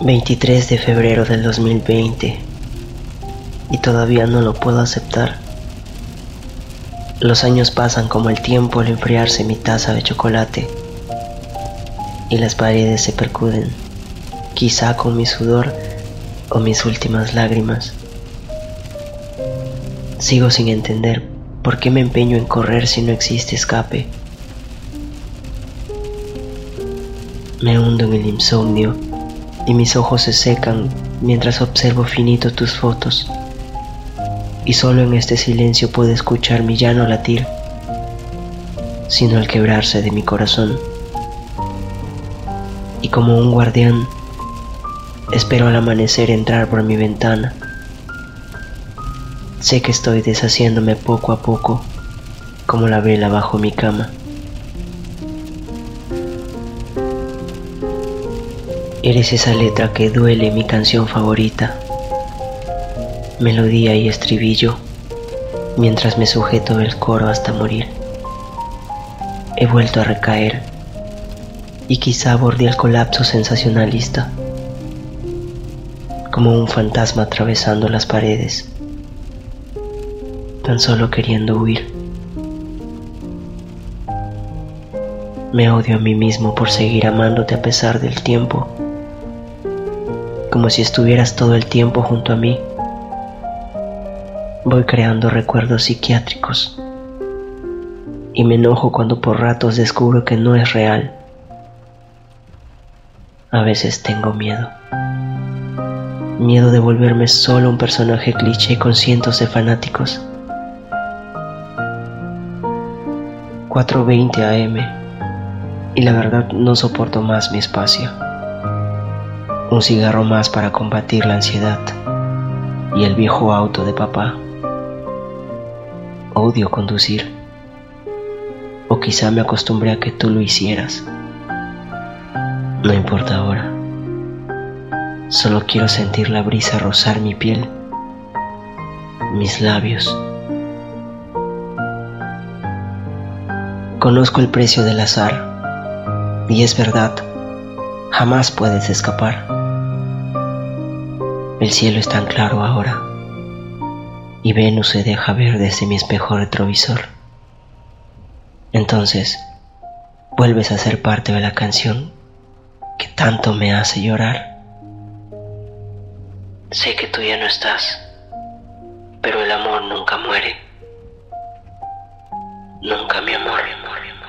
23 de febrero del 2020 y todavía no lo puedo aceptar. Los años pasan como el tiempo al enfriarse mi taza de chocolate y las paredes se percuden, quizá con mi sudor o mis últimas lágrimas. Sigo sin entender por qué me empeño en correr si no existe escape. Me hundo en el insomnio y mis ojos se secan mientras observo finito tus fotos. Y solo en este silencio puedo escuchar mi llano latir, sino el quebrarse de mi corazón. Y como un guardián, espero al amanecer entrar por mi ventana. Sé que estoy deshaciéndome poco a poco, como la vela bajo mi cama. Eres esa letra que duele mi canción favorita, melodía y estribillo, mientras me sujeto el coro hasta morir. He vuelto a recaer y quizá abordé el colapso sensacionalista, como un fantasma atravesando las paredes, tan solo queriendo huir. Me odio a mí mismo por seguir amándote a pesar del tiempo como si estuvieras todo el tiempo junto a mí. Voy creando recuerdos psiquiátricos y me enojo cuando por ratos descubro que no es real. A veces tengo miedo. Miedo de volverme solo un personaje cliché con cientos de fanáticos. 4.20 am y la verdad no soporto más mi espacio un cigarro más para combatir la ansiedad y el viejo auto de papá. Odio conducir. O quizá me acostumbré a que tú lo hicieras. No importa ahora. Solo quiero sentir la brisa rozar mi piel, mis labios. Conozco el precio del azar y es verdad, jamás puedes escapar. El cielo es tan claro ahora y Venus se deja ver desde mi espejo retrovisor. Entonces, vuelves a ser parte de la canción que tanto me hace llorar. Sé que tú ya no estás, pero el amor nunca muere. Nunca mi amor, amor.